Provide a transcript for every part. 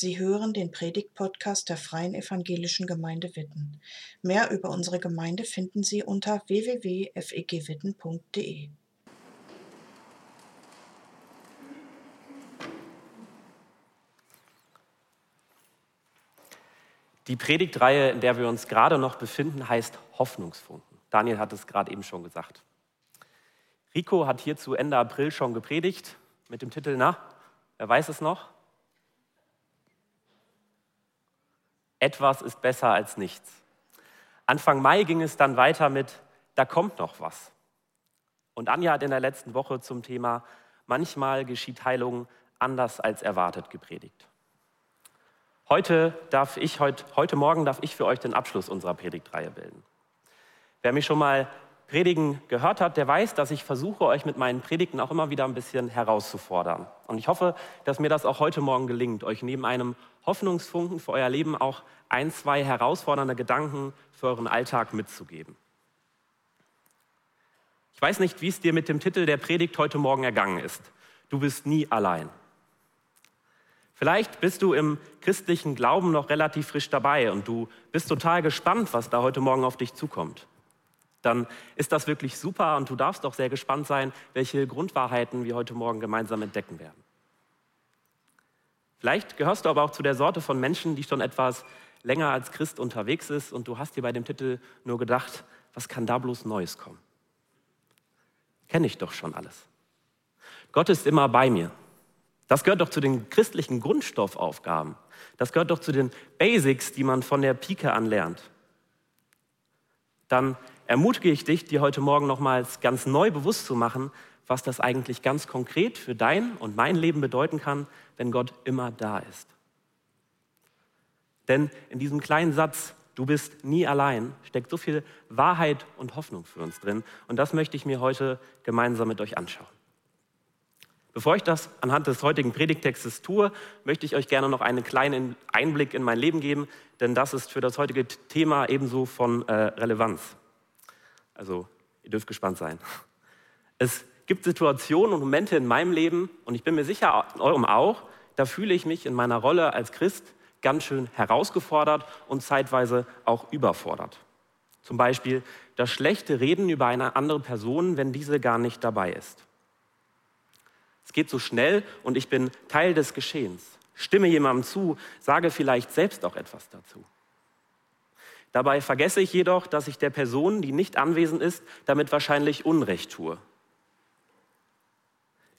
Sie hören den Predigt-Podcast der Freien Evangelischen Gemeinde Witten. Mehr über unsere Gemeinde finden Sie unter www.fegwitten.de. Die Predigtreihe, in der wir uns gerade noch befinden, heißt Hoffnungsfunken. Daniel hat es gerade eben schon gesagt. Rico hat hierzu Ende April schon gepredigt mit dem Titel, na, wer weiß es noch? Etwas ist besser als nichts. Anfang Mai ging es dann weiter mit, da kommt noch was. Und Anja hat in der letzten Woche zum Thema, manchmal geschieht Heilung anders als erwartet gepredigt. Heute, darf ich, heute, heute Morgen darf ich für euch den Abschluss unserer Predigtreihe bilden. Wer mich schon mal Predigen gehört hat, der weiß, dass ich versuche, euch mit meinen Predigten auch immer wieder ein bisschen herauszufordern. Und ich hoffe, dass mir das auch heute Morgen gelingt, euch neben einem Hoffnungsfunken für euer Leben auch ein, zwei herausfordernde Gedanken für euren Alltag mitzugeben. Ich weiß nicht, wie es dir mit dem Titel der Predigt heute Morgen ergangen ist. Du bist nie allein. Vielleicht bist du im christlichen Glauben noch relativ frisch dabei und du bist total gespannt, was da heute Morgen auf dich zukommt dann ist das wirklich super und du darfst auch sehr gespannt sein, welche Grundwahrheiten wir heute Morgen gemeinsam entdecken werden. Vielleicht gehörst du aber auch zu der Sorte von Menschen, die schon etwas länger als Christ unterwegs ist und du hast dir bei dem Titel nur gedacht, was kann da bloß Neues kommen? Kenne ich doch schon alles. Gott ist immer bei mir. Das gehört doch zu den christlichen Grundstoffaufgaben. Das gehört doch zu den Basics, die man von der Pike an lernt. Dann ermutige ich dich, dir heute Morgen nochmals ganz neu bewusst zu machen, was das eigentlich ganz konkret für dein und mein Leben bedeuten kann, wenn Gott immer da ist. Denn in diesem kleinen Satz, du bist nie allein, steckt so viel Wahrheit und Hoffnung für uns drin. Und das möchte ich mir heute gemeinsam mit euch anschauen. Bevor ich das anhand des heutigen Predigtextes tue, möchte ich euch gerne noch einen kleinen Einblick in mein Leben geben, denn das ist für das heutige Thema ebenso von äh, Relevanz. Also ihr dürft gespannt sein. Es gibt Situationen und Momente in meinem Leben, und ich bin mir sicher, in eurem auch, da fühle ich mich in meiner Rolle als Christ ganz schön herausgefordert und zeitweise auch überfordert. Zum Beispiel das schlechte Reden über eine andere Person, wenn diese gar nicht dabei ist. Es geht so schnell und ich bin Teil des Geschehens. Stimme jemandem zu, sage vielleicht selbst auch etwas dazu. Dabei vergesse ich jedoch, dass ich der Person, die nicht anwesend ist, damit wahrscheinlich Unrecht tue.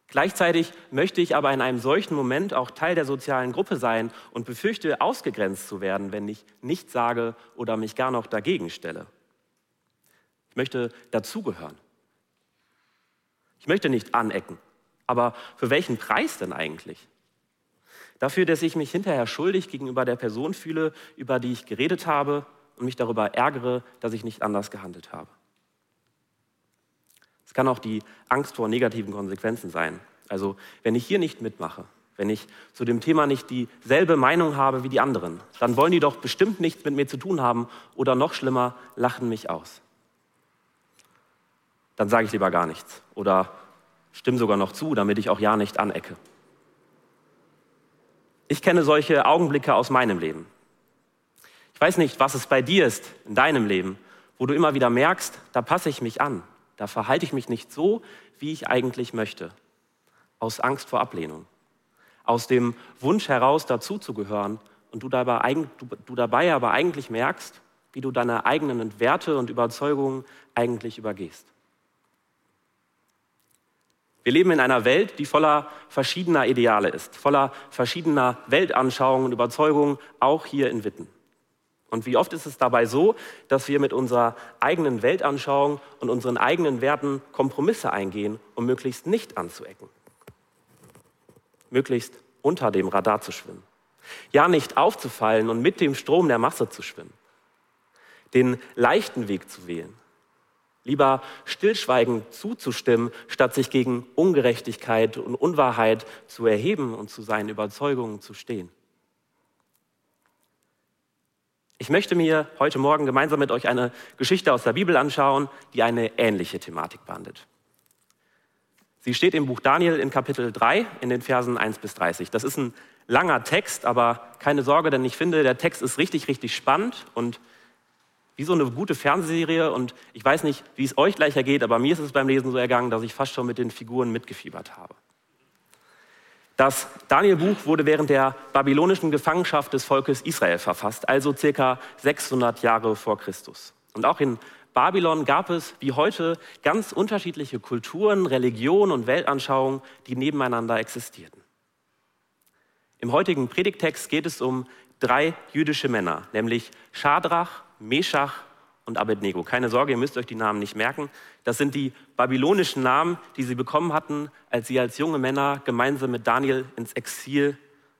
Gleichzeitig möchte ich aber in einem solchen Moment auch Teil der sozialen Gruppe sein und befürchte, ausgegrenzt zu werden, wenn ich nichts sage oder mich gar noch dagegen stelle. Ich möchte dazugehören. Ich möchte nicht anecken. Aber für welchen Preis denn eigentlich? Dafür, dass ich mich hinterher schuldig gegenüber der Person fühle, über die ich geredet habe und mich darüber ärgere, dass ich nicht anders gehandelt habe. Es kann auch die Angst vor negativen Konsequenzen sein. Also wenn ich hier nicht mitmache, wenn ich zu dem Thema nicht dieselbe Meinung habe wie die anderen, dann wollen die doch bestimmt nichts mit mir zu tun haben oder noch schlimmer, lachen mich aus. Dann sage ich lieber gar nichts oder stimme sogar noch zu, damit ich auch ja nicht anecke. Ich kenne solche Augenblicke aus meinem Leben. Ich weiß nicht, was es bei dir ist in deinem Leben, wo du immer wieder merkst, da passe ich mich an, da verhalte ich mich nicht so, wie ich eigentlich möchte, aus Angst vor Ablehnung, aus dem Wunsch heraus, dazuzugehören und du dabei, du, dabei aber eigentlich merkst, wie du deine eigenen Werte und Überzeugungen eigentlich übergehst. Wir leben in einer Welt, die voller verschiedener Ideale ist, voller verschiedener Weltanschauungen und Überzeugungen, auch hier in Witten. Und wie oft ist es dabei so, dass wir mit unserer eigenen Weltanschauung und unseren eigenen Werten Kompromisse eingehen, um möglichst nicht anzuecken. Möglichst unter dem Radar zu schwimmen. Ja, nicht aufzufallen und mit dem Strom der Masse zu schwimmen. Den leichten Weg zu wählen. Lieber stillschweigend zuzustimmen, statt sich gegen Ungerechtigkeit und Unwahrheit zu erheben und zu seinen Überzeugungen zu stehen. Ich möchte mir heute Morgen gemeinsam mit euch eine Geschichte aus der Bibel anschauen, die eine ähnliche Thematik behandelt. Sie steht im Buch Daniel in Kapitel 3 in den Versen 1 bis 30. Das ist ein langer Text, aber keine Sorge, denn ich finde, der Text ist richtig, richtig spannend und wie so eine gute Fernsehserie. Und ich weiß nicht, wie es euch gleich ergeht, aber mir ist es beim Lesen so ergangen, dass ich fast schon mit den Figuren mitgefiebert habe. Das Daniel-Buch wurde während der babylonischen Gefangenschaft des Volkes Israel verfasst, also circa 600 Jahre vor Christus. Und auch in Babylon gab es wie heute ganz unterschiedliche Kulturen, Religionen und Weltanschauungen, die nebeneinander existierten. Im heutigen Predigtext geht es um drei jüdische Männer, nämlich Schadrach, Meshach und Abednego. Keine Sorge, ihr müsst euch die Namen nicht merken. Das sind die babylonischen Namen, die sie bekommen hatten, als sie als junge Männer gemeinsam mit Daniel ins Exil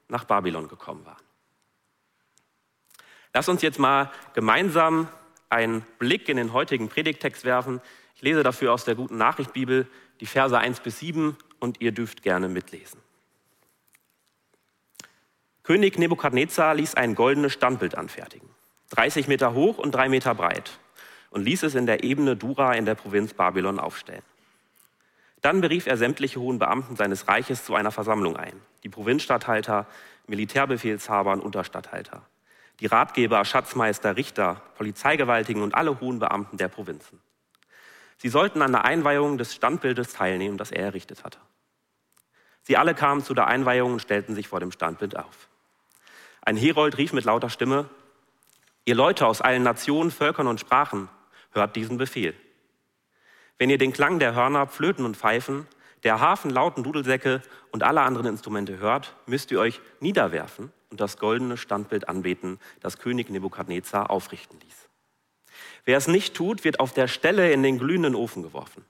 nach Babylon gekommen waren. Lass uns jetzt mal gemeinsam einen Blick in den heutigen Predigtext werfen. Ich lese dafür aus der Guten Nachricht Bibel die Verse 1 bis 7 und ihr dürft gerne mitlesen. König Nebukadnezar ließ ein goldenes Standbild anfertigen, 30 Meter hoch und drei Meter breit, und ließ es in der Ebene Dura in der Provinz Babylon aufstellen. Dann berief er sämtliche hohen Beamten seines Reiches zu einer Versammlung ein, die Provinzstatthalter, Militärbefehlshaber und Unterstatthalter, die Ratgeber, Schatzmeister, Richter, Polizeigewaltigen und alle hohen Beamten der Provinzen. Sie sollten an der Einweihung des Standbildes teilnehmen, das er errichtet hatte. Sie alle kamen zu der Einweihung und stellten sich vor dem Standbild auf. Ein Herold rief mit lauter Stimme, ihr Leute aus allen Nationen, Völkern und Sprachen, hört diesen Befehl. Wenn ihr den Klang der Hörner, Flöten und Pfeifen, der Hafen, Lauten, Dudelsäcke und alle anderen Instrumente hört, müsst ihr euch niederwerfen und das goldene Standbild anbeten, das König Nebukadnezar aufrichten ließ. Wer es nicht tut, wird auf der Stelle in den glühenden Ofen geworfen.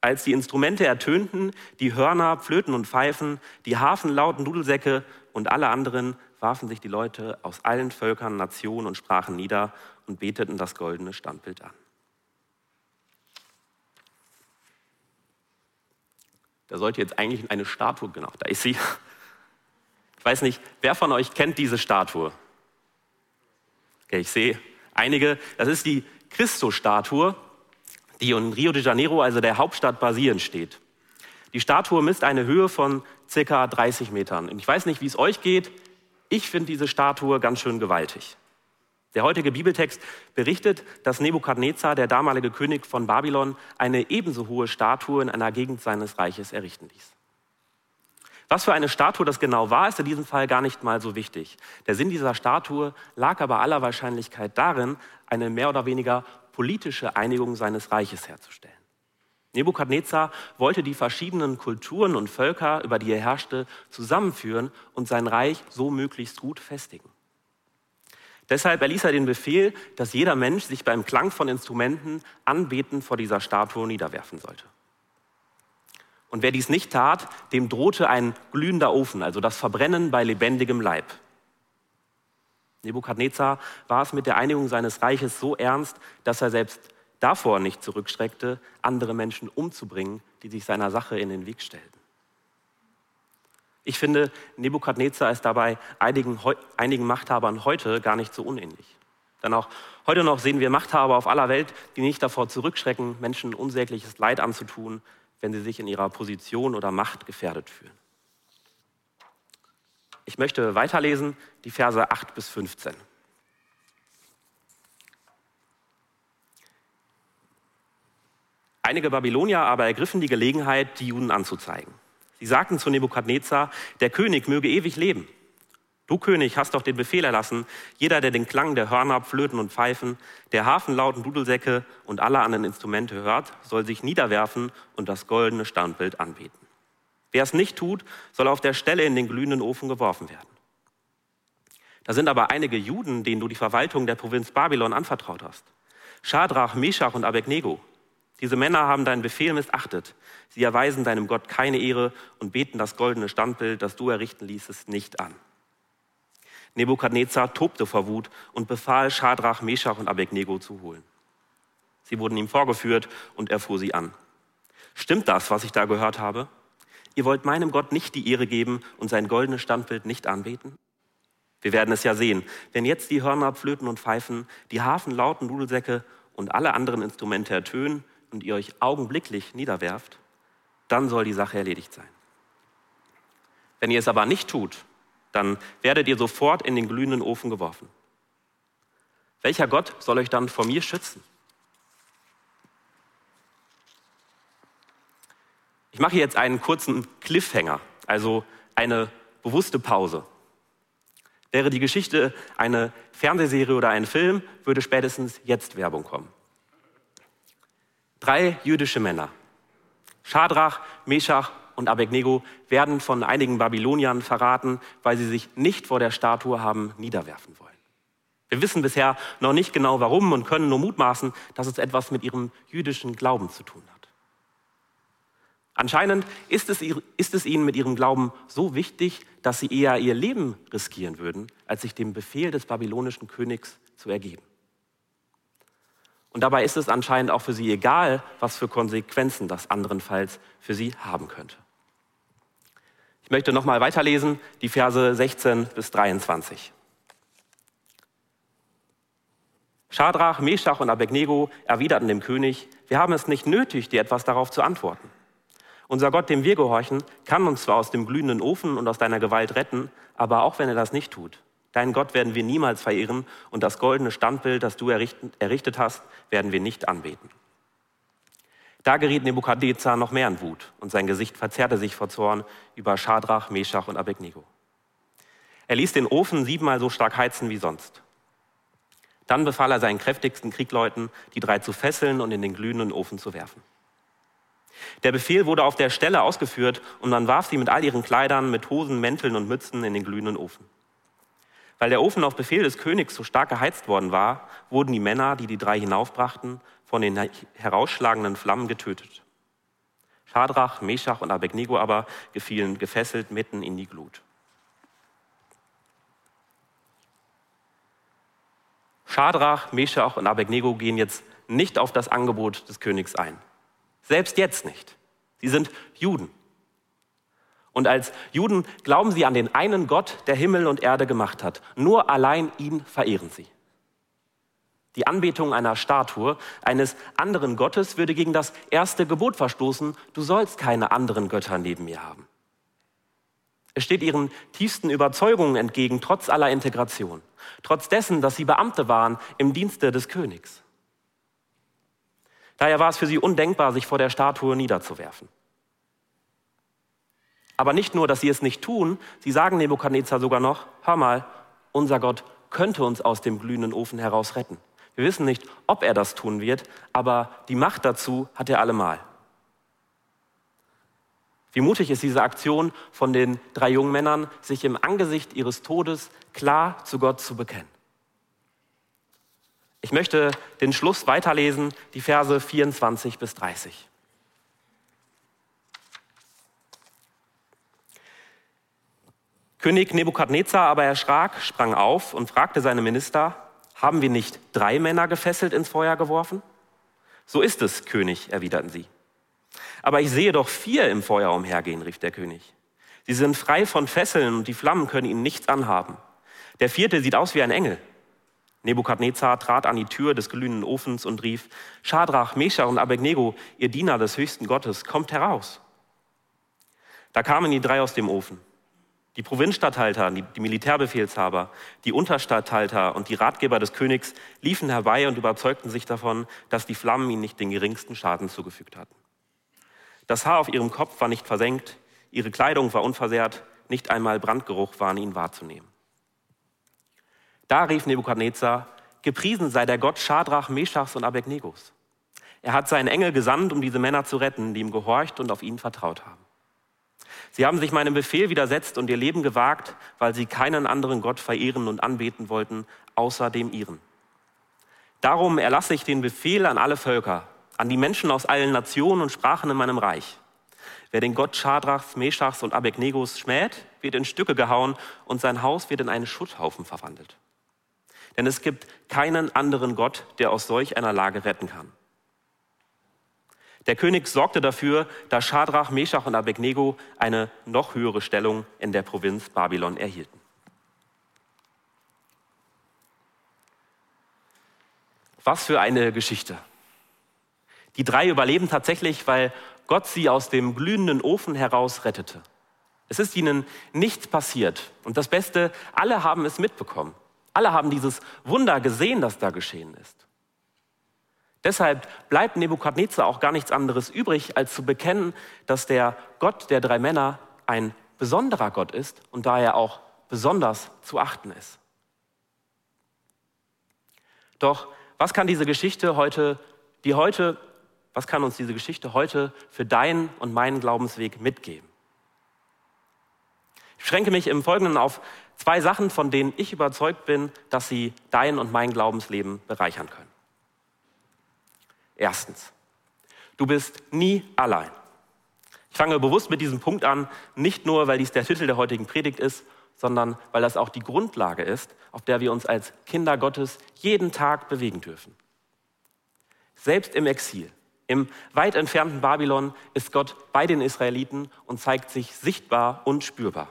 Als die Instrumente ertönten, die Hörner, Flöten und Pfeifen, die Hafenlauten, Dudelsäcke und alle anderen, warfen sich die Leute aus allen Völkern, Nationen und Sprachen nieder und beteten das goldene Standbild an. Da sollte jetzt eigentlich eine Statue, genau, da ist sie. Ich weiß nicht, wer von euch kennt diese Statue? Okay, ich sehe einige. Das ist die Christus-Statue die in Rio de Janeiro, also der Hauptstadt Brasilien, steht. Die Statue misst eine Höhe von circa 30 Metern. Und ich weiß nicht, wie es euch geht. Ich finde diese Statue ganz schön gewaltig. Der heutige Bibeltext berichtet, dass Nebukadnezar, der damalige König von Babylon, eine ebenso hohe Statue in einer Gegend seines Reiches errichten ließ. Was für eine Statue das genau war, ist in diesem Fall gar nicht mal so wichtig. Der Sinn dieser Statue lag aber aller Wahrscheinlichkeit darin, eine mehr oder weniger politische Einigung seines Reiches herzustellen. Nebukadnezar wollte die verschiedenen Kulturen und Völker, über die er herrschte, zusammenführen und sein Reich so möglichst gut festigen. Deshalb erließ er den Befehl, dass jeder Mensch sich beim Klang von Instrumenten anbeten vor dieser Statue niederwerfen sollte. Und wer dies nicht tat, dem drohte ein glühender Ofen, also das Verbrennen bei lebendigem Leib. Nebukadnezar war es mit der Einigung seines Reiches so ernst, dass er selbst davor nicht zurückschreckte, andere Menschen umzubringen, die sich seiner Sache in den Weg stellten. Ich finde, Nebukadnezar ist dabei einigen, einigen Machthabern heute gar nicht so unähnlich. Denn auch heute noch sehen wir Machthaber auf aller Welt, die nicht davor zurückschrecken, Menschen unsägliches Leid anzutun, wenn sie sich in ihrer Position oder Macht gefährdet fühlen. Ich möchte weiterlesen, die Verse 8 bis 15. Einige Babylonier aber ergriffen die Gelegenheit, die Juden anzuzeigen. Sie sagten zu Nebukadnezar, der König möge ewig leben. Du König hast doch den Befehl erlassen, jeder, der den Klang der Hörner, Flöten und Pfeifen, der Hafenlauten, Dudelsäcke und aller anderen Instrumente hört, soll sich niederwerfen und das goldene Standbild anbeten. Wer es nicht tut, soll auf der Stelle in den glühenden Ofen geworfen werden. Da sind aber einige Juden, denen du die Verwaltung der Provinz Babylon anvertraut hast. Schadrach, Meshach und Abednego. Diese Männer haben deinen Befehl missachtet. Sie erweisen deinem Gott keine Ehre und beten das goldene Standbild, das du errichten ließest, nicht an. Nebukadnezar tobte vor Wut und befahl, Schadrach, Meshach und Abednego zu holen. Sie wurden ihm vorgeführt und er fuhr sie an. Stimmt das, was ich da gehört habe? Ihr wollt meinem Gott nicht die Ehre geben und sein goldenes Standbild nicht anbeten? Wir werden es ja sehen. Wenn jetzt die Hörner, Flöten und Pfeifen, die Hafen, Lauten, Dudelsäcke und alle anderen Instrumente ertönen und ihr euch augenblicklich niederwerft, dann soll die Sache erledigt sein. Wenn ihr es aber nicht tut, dann werdet ihr sofort in den glühenden Ofen geworfen. Welcher Gott soll euch dann vor mir schützen? Ich mache jetzt einen kurzen Cliffhanger, also eine bewusste Pause. Wäre die Geschichte eine Fernsehserie oder ein Film, würde spätestens jetzt Werbung kommen. Drei jüdische Männer, Schadrach, Meshach und Abednego, werden von einigen Babyloniern verraten, weil sie sich nicht vor der Statue haben niederwerfen wollen. Wir wissen bisher noch nicht genau warum und können nur mutmaßen, dass es etwas mit ihrem jüdischen Glauben zu tun hat. Anscheinend ist es, ist es, ihnen mit ihrem Glauben so wichtig, dass sie eher ihr Leben riskieren würden, als sich dem Befehl des babylonischen Königs zu ergeben. Und dabei ist es anscheinend auch für sie egal, was für Konsequenzen das anderenfalls für sie haben könnte. Ich möchte nochmal weiterlesen, die Verse 16 bis 23. Schadrach, Meshach und Abednego erwiderten dem König, wir haben es nicht nötig, dir etwas darauf zu antworten. Unser Gott, dem wir gehorchen, kann uns zwar aus dem glühenden Ofen und aus deiner Gewalt retten, aber auch wenn er das nicht tut, deinen Gott werden wir niemals verehren und das goldene Standbild, das du errichtet hast, werden wir nicht anbeten. Da geriet Nebukadnezar noch mehr in Wut und sein Gesicht verzerrte sich vor Zorn über Schadrach, Meshach und Abednego. Er ließ den Ofen siebenmal so stark heizen wie sonst. Dann befahl er seinen kräftigsten Kriegleuten, die drei zu fesseln und in den glühenden Ofen zu werfen. Der Befehl wurde auf der Stelle ausgeführt und man warf sie mit all ihren Kleidern, mit Hosen, Mänteln und Mützen in den glühenden Ofen. Weil der Ofen auf Befehl des Königs so stark geheizt worden war, wurden die Männer, die die drei hinaufbrachten, von den herausschlagenden Flammen getötet. Schadrach, Meshach und Abednego aber gefielen gefesselt mitten in die Glut. Schadrach, Meshach und Abednego gehen jetzt nicht auf das Angebot des Königs ein. Selbst jetzt nicht. Sie sind Juden. Und als Juden glauben sie an den einen Gott, der Himmel und Erde gemacht hat. Nur allein ihn verehren sie. Die Anbetung einer Statue, eines anderen Gottes, würde gegen das erste Gebot verstoßen, du sollst keine anderen Götter neben mir haben. Es steht ihren tiefsten Überzeugungen entgegen, trotz aller Integration, trotz dessen, dass sie Beamte waren im Dienste des Königs. Daher war es für sie undenkbar, sich vor der Statue niederzuwerfen. Aber nicht nur, dass sie es nicht tun, sie sagen Nebukadnezar sogar noch, hör mal, unser Gott könnte uns aus dem glühenden Ofen heraus retten. Wir wissen nicht, ob er das tun wird, aber die Macht dazu hat er allemal. Wie mutig ist diese Aktion von den drei jungen Männern, sich im Angesicht ihres Todes klar zu Gott zu bekennen. Ich möchte den Schluss weiterlesen, die Verse 24 bis 30. König Nebukadnezar aber erschrak, sprang auf und fragte seine Minister, haben wir nicht drei Männer gefesselt ins Feuer geworfen? So ist es, König, erwiderten sie. Aber ich sehe doch vier im Feuer umhergehen, rief der König. Sie sind frei von Fesseln und die Flammen können ihnen nichts anhaben. Der vierte sieht aus wie ein Engel. Nebukadnezar trat an die Tür des glühenden Ofens und rief, Schadrach, Meshach und Abednego, ihr Diener des höchsten Gottes, kommt heraus. Da kamen die drei aus dem Ofen. Die Provinzstatthalter, die Militärbefehlshaber, die Unterstatthalter und die Ratgeber des Königs liefen herbei und überzeugten sich davon, dass die Flammen ihnen nicht den geringsten Schaden zugefügt hatten. Das Haar auf ihrem Kopf war nicht versenkt, ihre Kleidung war unversehrt, nicht einmal Brandgeruch war an ihnen wahrzunehmen. Da rief Nebukadnezar, gepriesen sei der Gott Schadrach, Meschachs und Abednegos. Er hat seinen Engel gesandt, um diese Männer zu retten, die ihm gehorcht und auf ihn vertraut haben. Sie haben sich meinem Befehl widersetzt und ihr Leben gewagt, weil sie keinen anderen Gott verehren und anbeten wollten, außer dem ihren. Darum erlasse ich den Befehl an alle Völker, an die Menschen aus allen Nationen und Sprachen in meinem Reich. Wer den Gott Schadrachs, Meschachs und Abednegos schmäht, wird in Stücke gehauen und sein Haus wird in einen Schutthaufen verwandelt. Denn es gibt keinen anderen Gott, der aus solch einer Lage retten kann. Der König sorgte dafür, dass Schadrach, Meshach und Abednego eine noch höhere Stellung in der Provinz Babylon erhielten. Was für eine Geschichte. Die drei überleben tatsächlich, weil Gott sie aus dem glühenden Ofen heraus rettete. Es ist ihnen nichts passiert. Und das Beste, alle haben es mitbekommen. Alle haben dieses Wunder gesehen, das da geschehen ist. Deshalb bleibt Nebukadnezar auch gar nichts anderes übrig, als zu bekennen, dass der Gott der drei Männer ein besonderer Gott ist und daher auch besonders zu achten ist. Doch was kann diese Geschichte heute, die heute, was kann uns diese Geschichte heute für deinen und meinen Glaubensweg mitgeben? Ich schränke mich im Folgenden auf zwei Sachen, von denen ich überzeugt bin, dass sie dein und mein Glaubensleben bereichern können. Erstens, du bist nie allein. Ich fange bewusst mit diesem Punkt an, nicht nur, weil dies der Titel der heutigen Predigt ist, sondern weil das auch die Grundlage ist, auf der wir uns als Kinder Gottes jeden Tag bewegen dürfen. Selbst im Exil, im weit entfernten Babylon ist Gott bei den Israeliten und zeigt sich sichtbar und spürbar.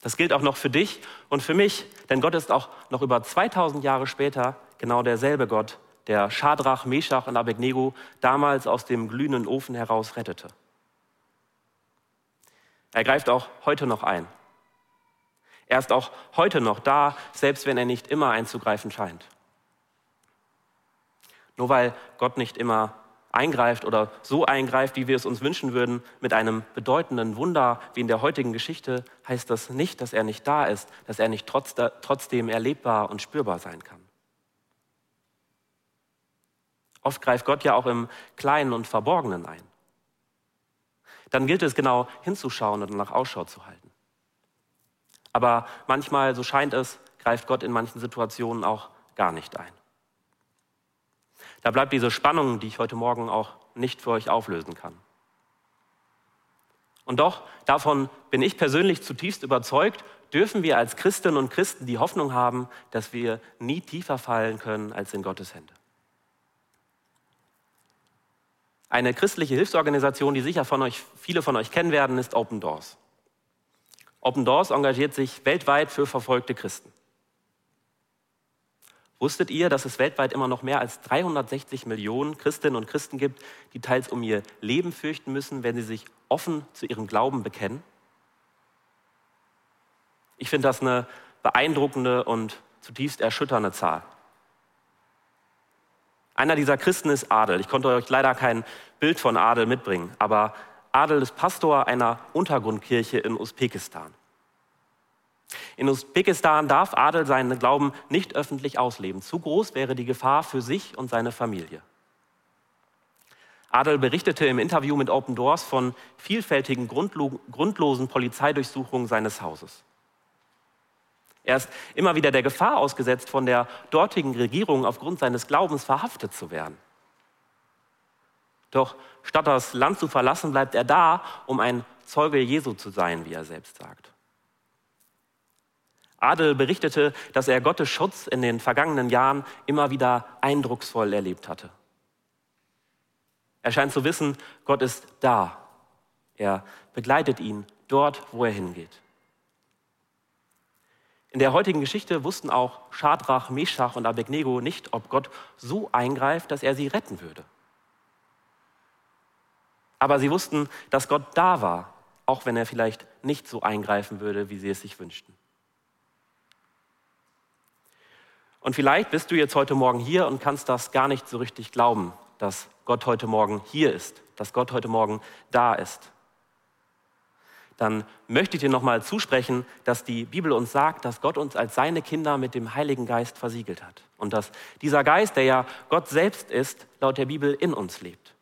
Das gilt auch noch für dich und für mich, denn Gott ist auch noch über 2000 Jahre später genau derselbe Gott, der Schadrach, Meshach und Abednego damals aus dem glühenden Ofen heraus rettete. Er greift auch heute noch ein. Er ist auch heute noch da, selbst wenn er nicht immer einzugreifen scheint. Nur weil Gott nicht immer eingreift oder so eingreift, wie wir es uns wünschen würden, mit einem bedeutenden Wunder wie in der heutigen Geschichte, heißt das nicht, dass er nicht da ist, dass er nicht trotzdem erlebbar und spürbar sein kann. Oft greift Gott ja auch im Kleinen und Verborgenen ein. Dann gilt es genau hinzuschauen und nach Ausschau zu halten. Aber manchmal, so scheint es, greift Gott in manchen Situationen auch gar nicht ein. Da bleibt diese Spannung, die ich heute Morgen auch nicht für euch auflösen kann. Und doch, davon bin ich persönlich zutiefst überzeugt, dürfen wir als Christinnen und Christen die Hoffnung haben, dass wir nie tiefer fallen können als in Gottes Hände. Eine christliche Hilfsorganisation, die sicher von euch, viele von euch kennen werden, ist Open Doors. Open Doors engagiert sich weltweit für verfolgte Christen. Wusstet ihr, dass es weltweit immer noch mehr als 360 Millionen Christinnen und Christen gibt, die teils um ihr Leben fürchten müssen, wenn sie sich offen zu ihrem Glauben bekennen? Ich finde das eine beeindruckende und zutiefst erschütternde Zahl. Einer dieser Christen ist Adel. Ich konnte euch leider kein Bild von Adel mitbringen, aber Adel ist Pastor einer Untergrundkirche in Usbekistan. In Usbekistan darf Adel seinen Glauben nicht öffentlich ausleben. Zu groß wäre die Gefahr für sich und seine Familie. Adel berichtete im Interview mit Open Doors von vielfältigen grundlosen Polizeidurchsuchungen seines Hauses. Er ist immer wieder der Gefahr ausgesetzt, von der dortigen Regierung aufgrund seines Glaubens verhaftet zu werden. Doch statt das Land zu verlassen, bleibt er da, um ein Zeuge Jesu zu sein, wie er selbst sagt. Adel berichtete, dass er Gottes Schutz in den vergangenen Jahren immer wieder eindrucksvoll erlebt hatte. Er scheint zu wissen, Gott ist da. Er begleitet ihn dort, wo er hingeht. In der heutigen Geschichte wussten auch Schadrach, Meshach und Abednego nicht, ob Gott so eingreift, dass er sie retten würde. Aber sie wussten, dass Gott da war, auch wenn er vielleicht nicht so eingreifen würde, wie sie es sich wünschten. Und vielleicht bist du jetzt heute Morgen hier und kannst das gar nicht so richtig glauben, dass Gott heute Morgen hier ist, dass Gott heute Morgen da ist dann möchte ich dir nochmal zusprechen, dass die Bibel uns sagt, dass Gott uns als seine Kinder mit dem Heiligen Geist versiegelt hat. Und dass dieser Geist, der ja Gott selbst ist, laut der Bibel in uns lebt.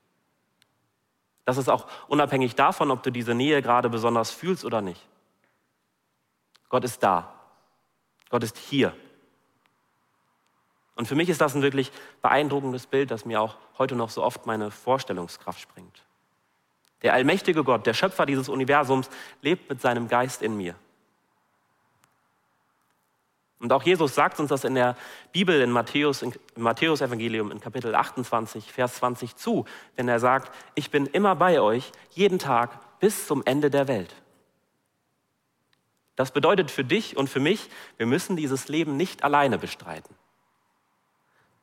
Das ist auch unabhängig davon, ob du diese Nähe gerade besonders fühlst oder nicht. Gott ist da. Gott ist hier. Und für mich ist das ein wirklich beeindruckendes Bild, das mir auch heute noch so oft meine Vorstellungskraft springt. Der allmächtige Gott, der Schöpfer dieses Universums, lebt mit seinem Geist in mir. Und auch Jesus sagt uns das in der Bibel in Matthäus, im Matthäus Evangelium in Kapitel 28, Vers 20 zu, wenn er sagt, ich bin immer bei euch, jeden Tag bis zum Ende der Welt. Das bedeutet für dich und für mich, wir müssen dieses Leben nicht alleine bestreiten.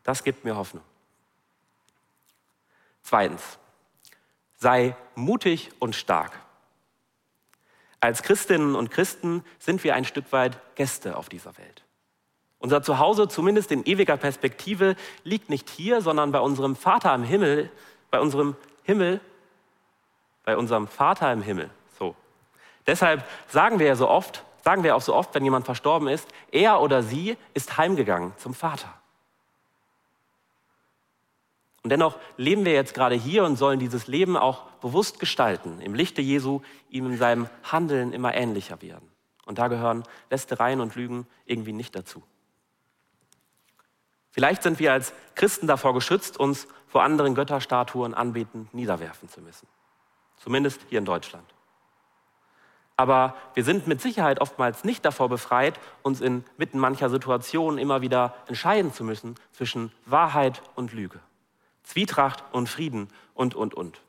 Das gibt mir Hoffnung. Zweitens, sei mutig und stark. Als Christinnen und Christen sind wir ein Stück weit Gäste auf dieser Welt. Unser Zuhause, zumindest in ewiger Perspektive, liegt nicht hier, sondern bei unserem Vater im Himmel, bei unserem Himmel, bei unserem Vater im Himmel. So. Deshalb sagen wir ja so oft, sagen wir auch so oft, wenn jemand verstorben ist, er oder sie ist heimgegangen zum Vater. Und dennoch leben wir jetzt gerade hier und sollen dieses Leben auch bewusst gestalten, im Lichte Jesu ihm in seinem Handeln immer ähnlicher werden. Und da gehören Lästereien und Lügen irgendwie nicht dazu. Vielleicht sind wir als Christen davor geschützt, uns vor anderen Götterstatuen anbetend niederwerfen zu müssen. Zumindest hier in Deutschland. Aber wir sind mit Sicherheit oftmals nicht davor befreit, uns inmitten mancher Situationen immer wieder entscheiden zu müssen zwischen Wahrheit und Lüge. Zwietracht und Frieden und, und, und.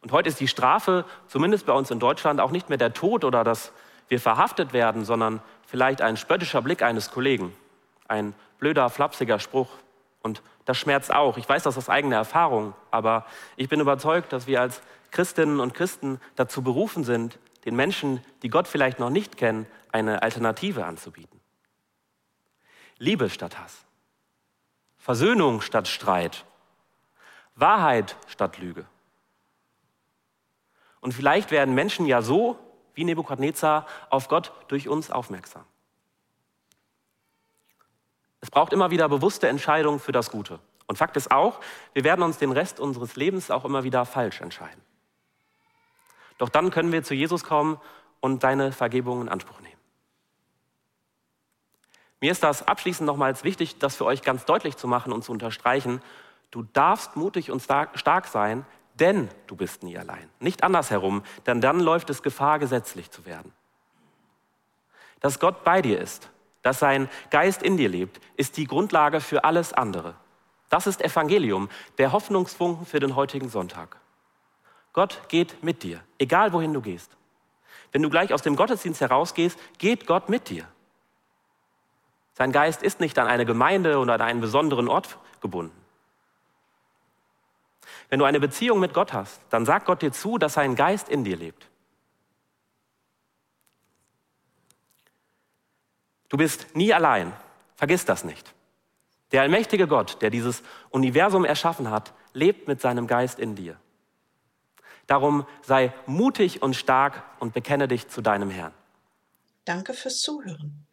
Und heute ist die Strafe, zumindest bei uns in Deutschland, auch nicht mehr der Tod oder dass wir verhaftet werden, sondern vielleicht ein spöttischer Blick eines Kollegen, ein blöder, flapsiger Spruch. Und das schmerzt auch. Ich weiß das aus eigener Erfahrung, aber ich bin überzeugt, dass wir als Christinnen und Christen dazu berufen sind, den Menschen, die Gott vielleicht noch nicht kennen, eine Alternative anzubieten. Liebe statt Hass. Versöhnung statt Streit, Wahrheit statt Lüge. Und vielleicht werden Menschen ja so wie Nebukadnezar auf Gott durch uns aufmerksam. Es braucht immer wieder bewusste Entscheidungen für das Gute. Und Fakt ist auch, wir werden uns den Rest unseres Lebens auch immer wieder falsch entscheiden. Doch dann können wir zu Jesus kommen und deine Vergebung in Anspruch nehmen. Mir ist das abschließend nochmals wichtig, das für euch ganz deutlich zu machen und zu unterstreichen. Du darfst mutig und stark sein, denn du bist nie allein. Nicht andersherum, denn dann läuft es Gefahr, gesetzlich zu werden. Dass Gott bei dir ist, dass sein Geist in dir lebt, ist die Grundlage für alles andere. Das ist Evangelium, der Hoffnungsfunken für den heutigen Sonntag. Gott geht mit dir, egal wohin du gehst. Wenn du gleich aus dem Gottesdienst herausgehst, geht Gott mit dir. Sein Geist ist nicht an eine Gemeinde oder an einen besonderen Ort gebunden. Wenn du eine Beziehung mit Gott hast, dann sagt Gott dir zu, dass sein Geist in dir lebt. Du bist nie allein. Vergiss das nicht. Der allmächtige Gott, der dieses Universum erschaffen hat, lebt mit seinem Geist in dir. Darum sei mutig und stark und bekenne dich zu deinem Herrn. Danke fürs Zuhören.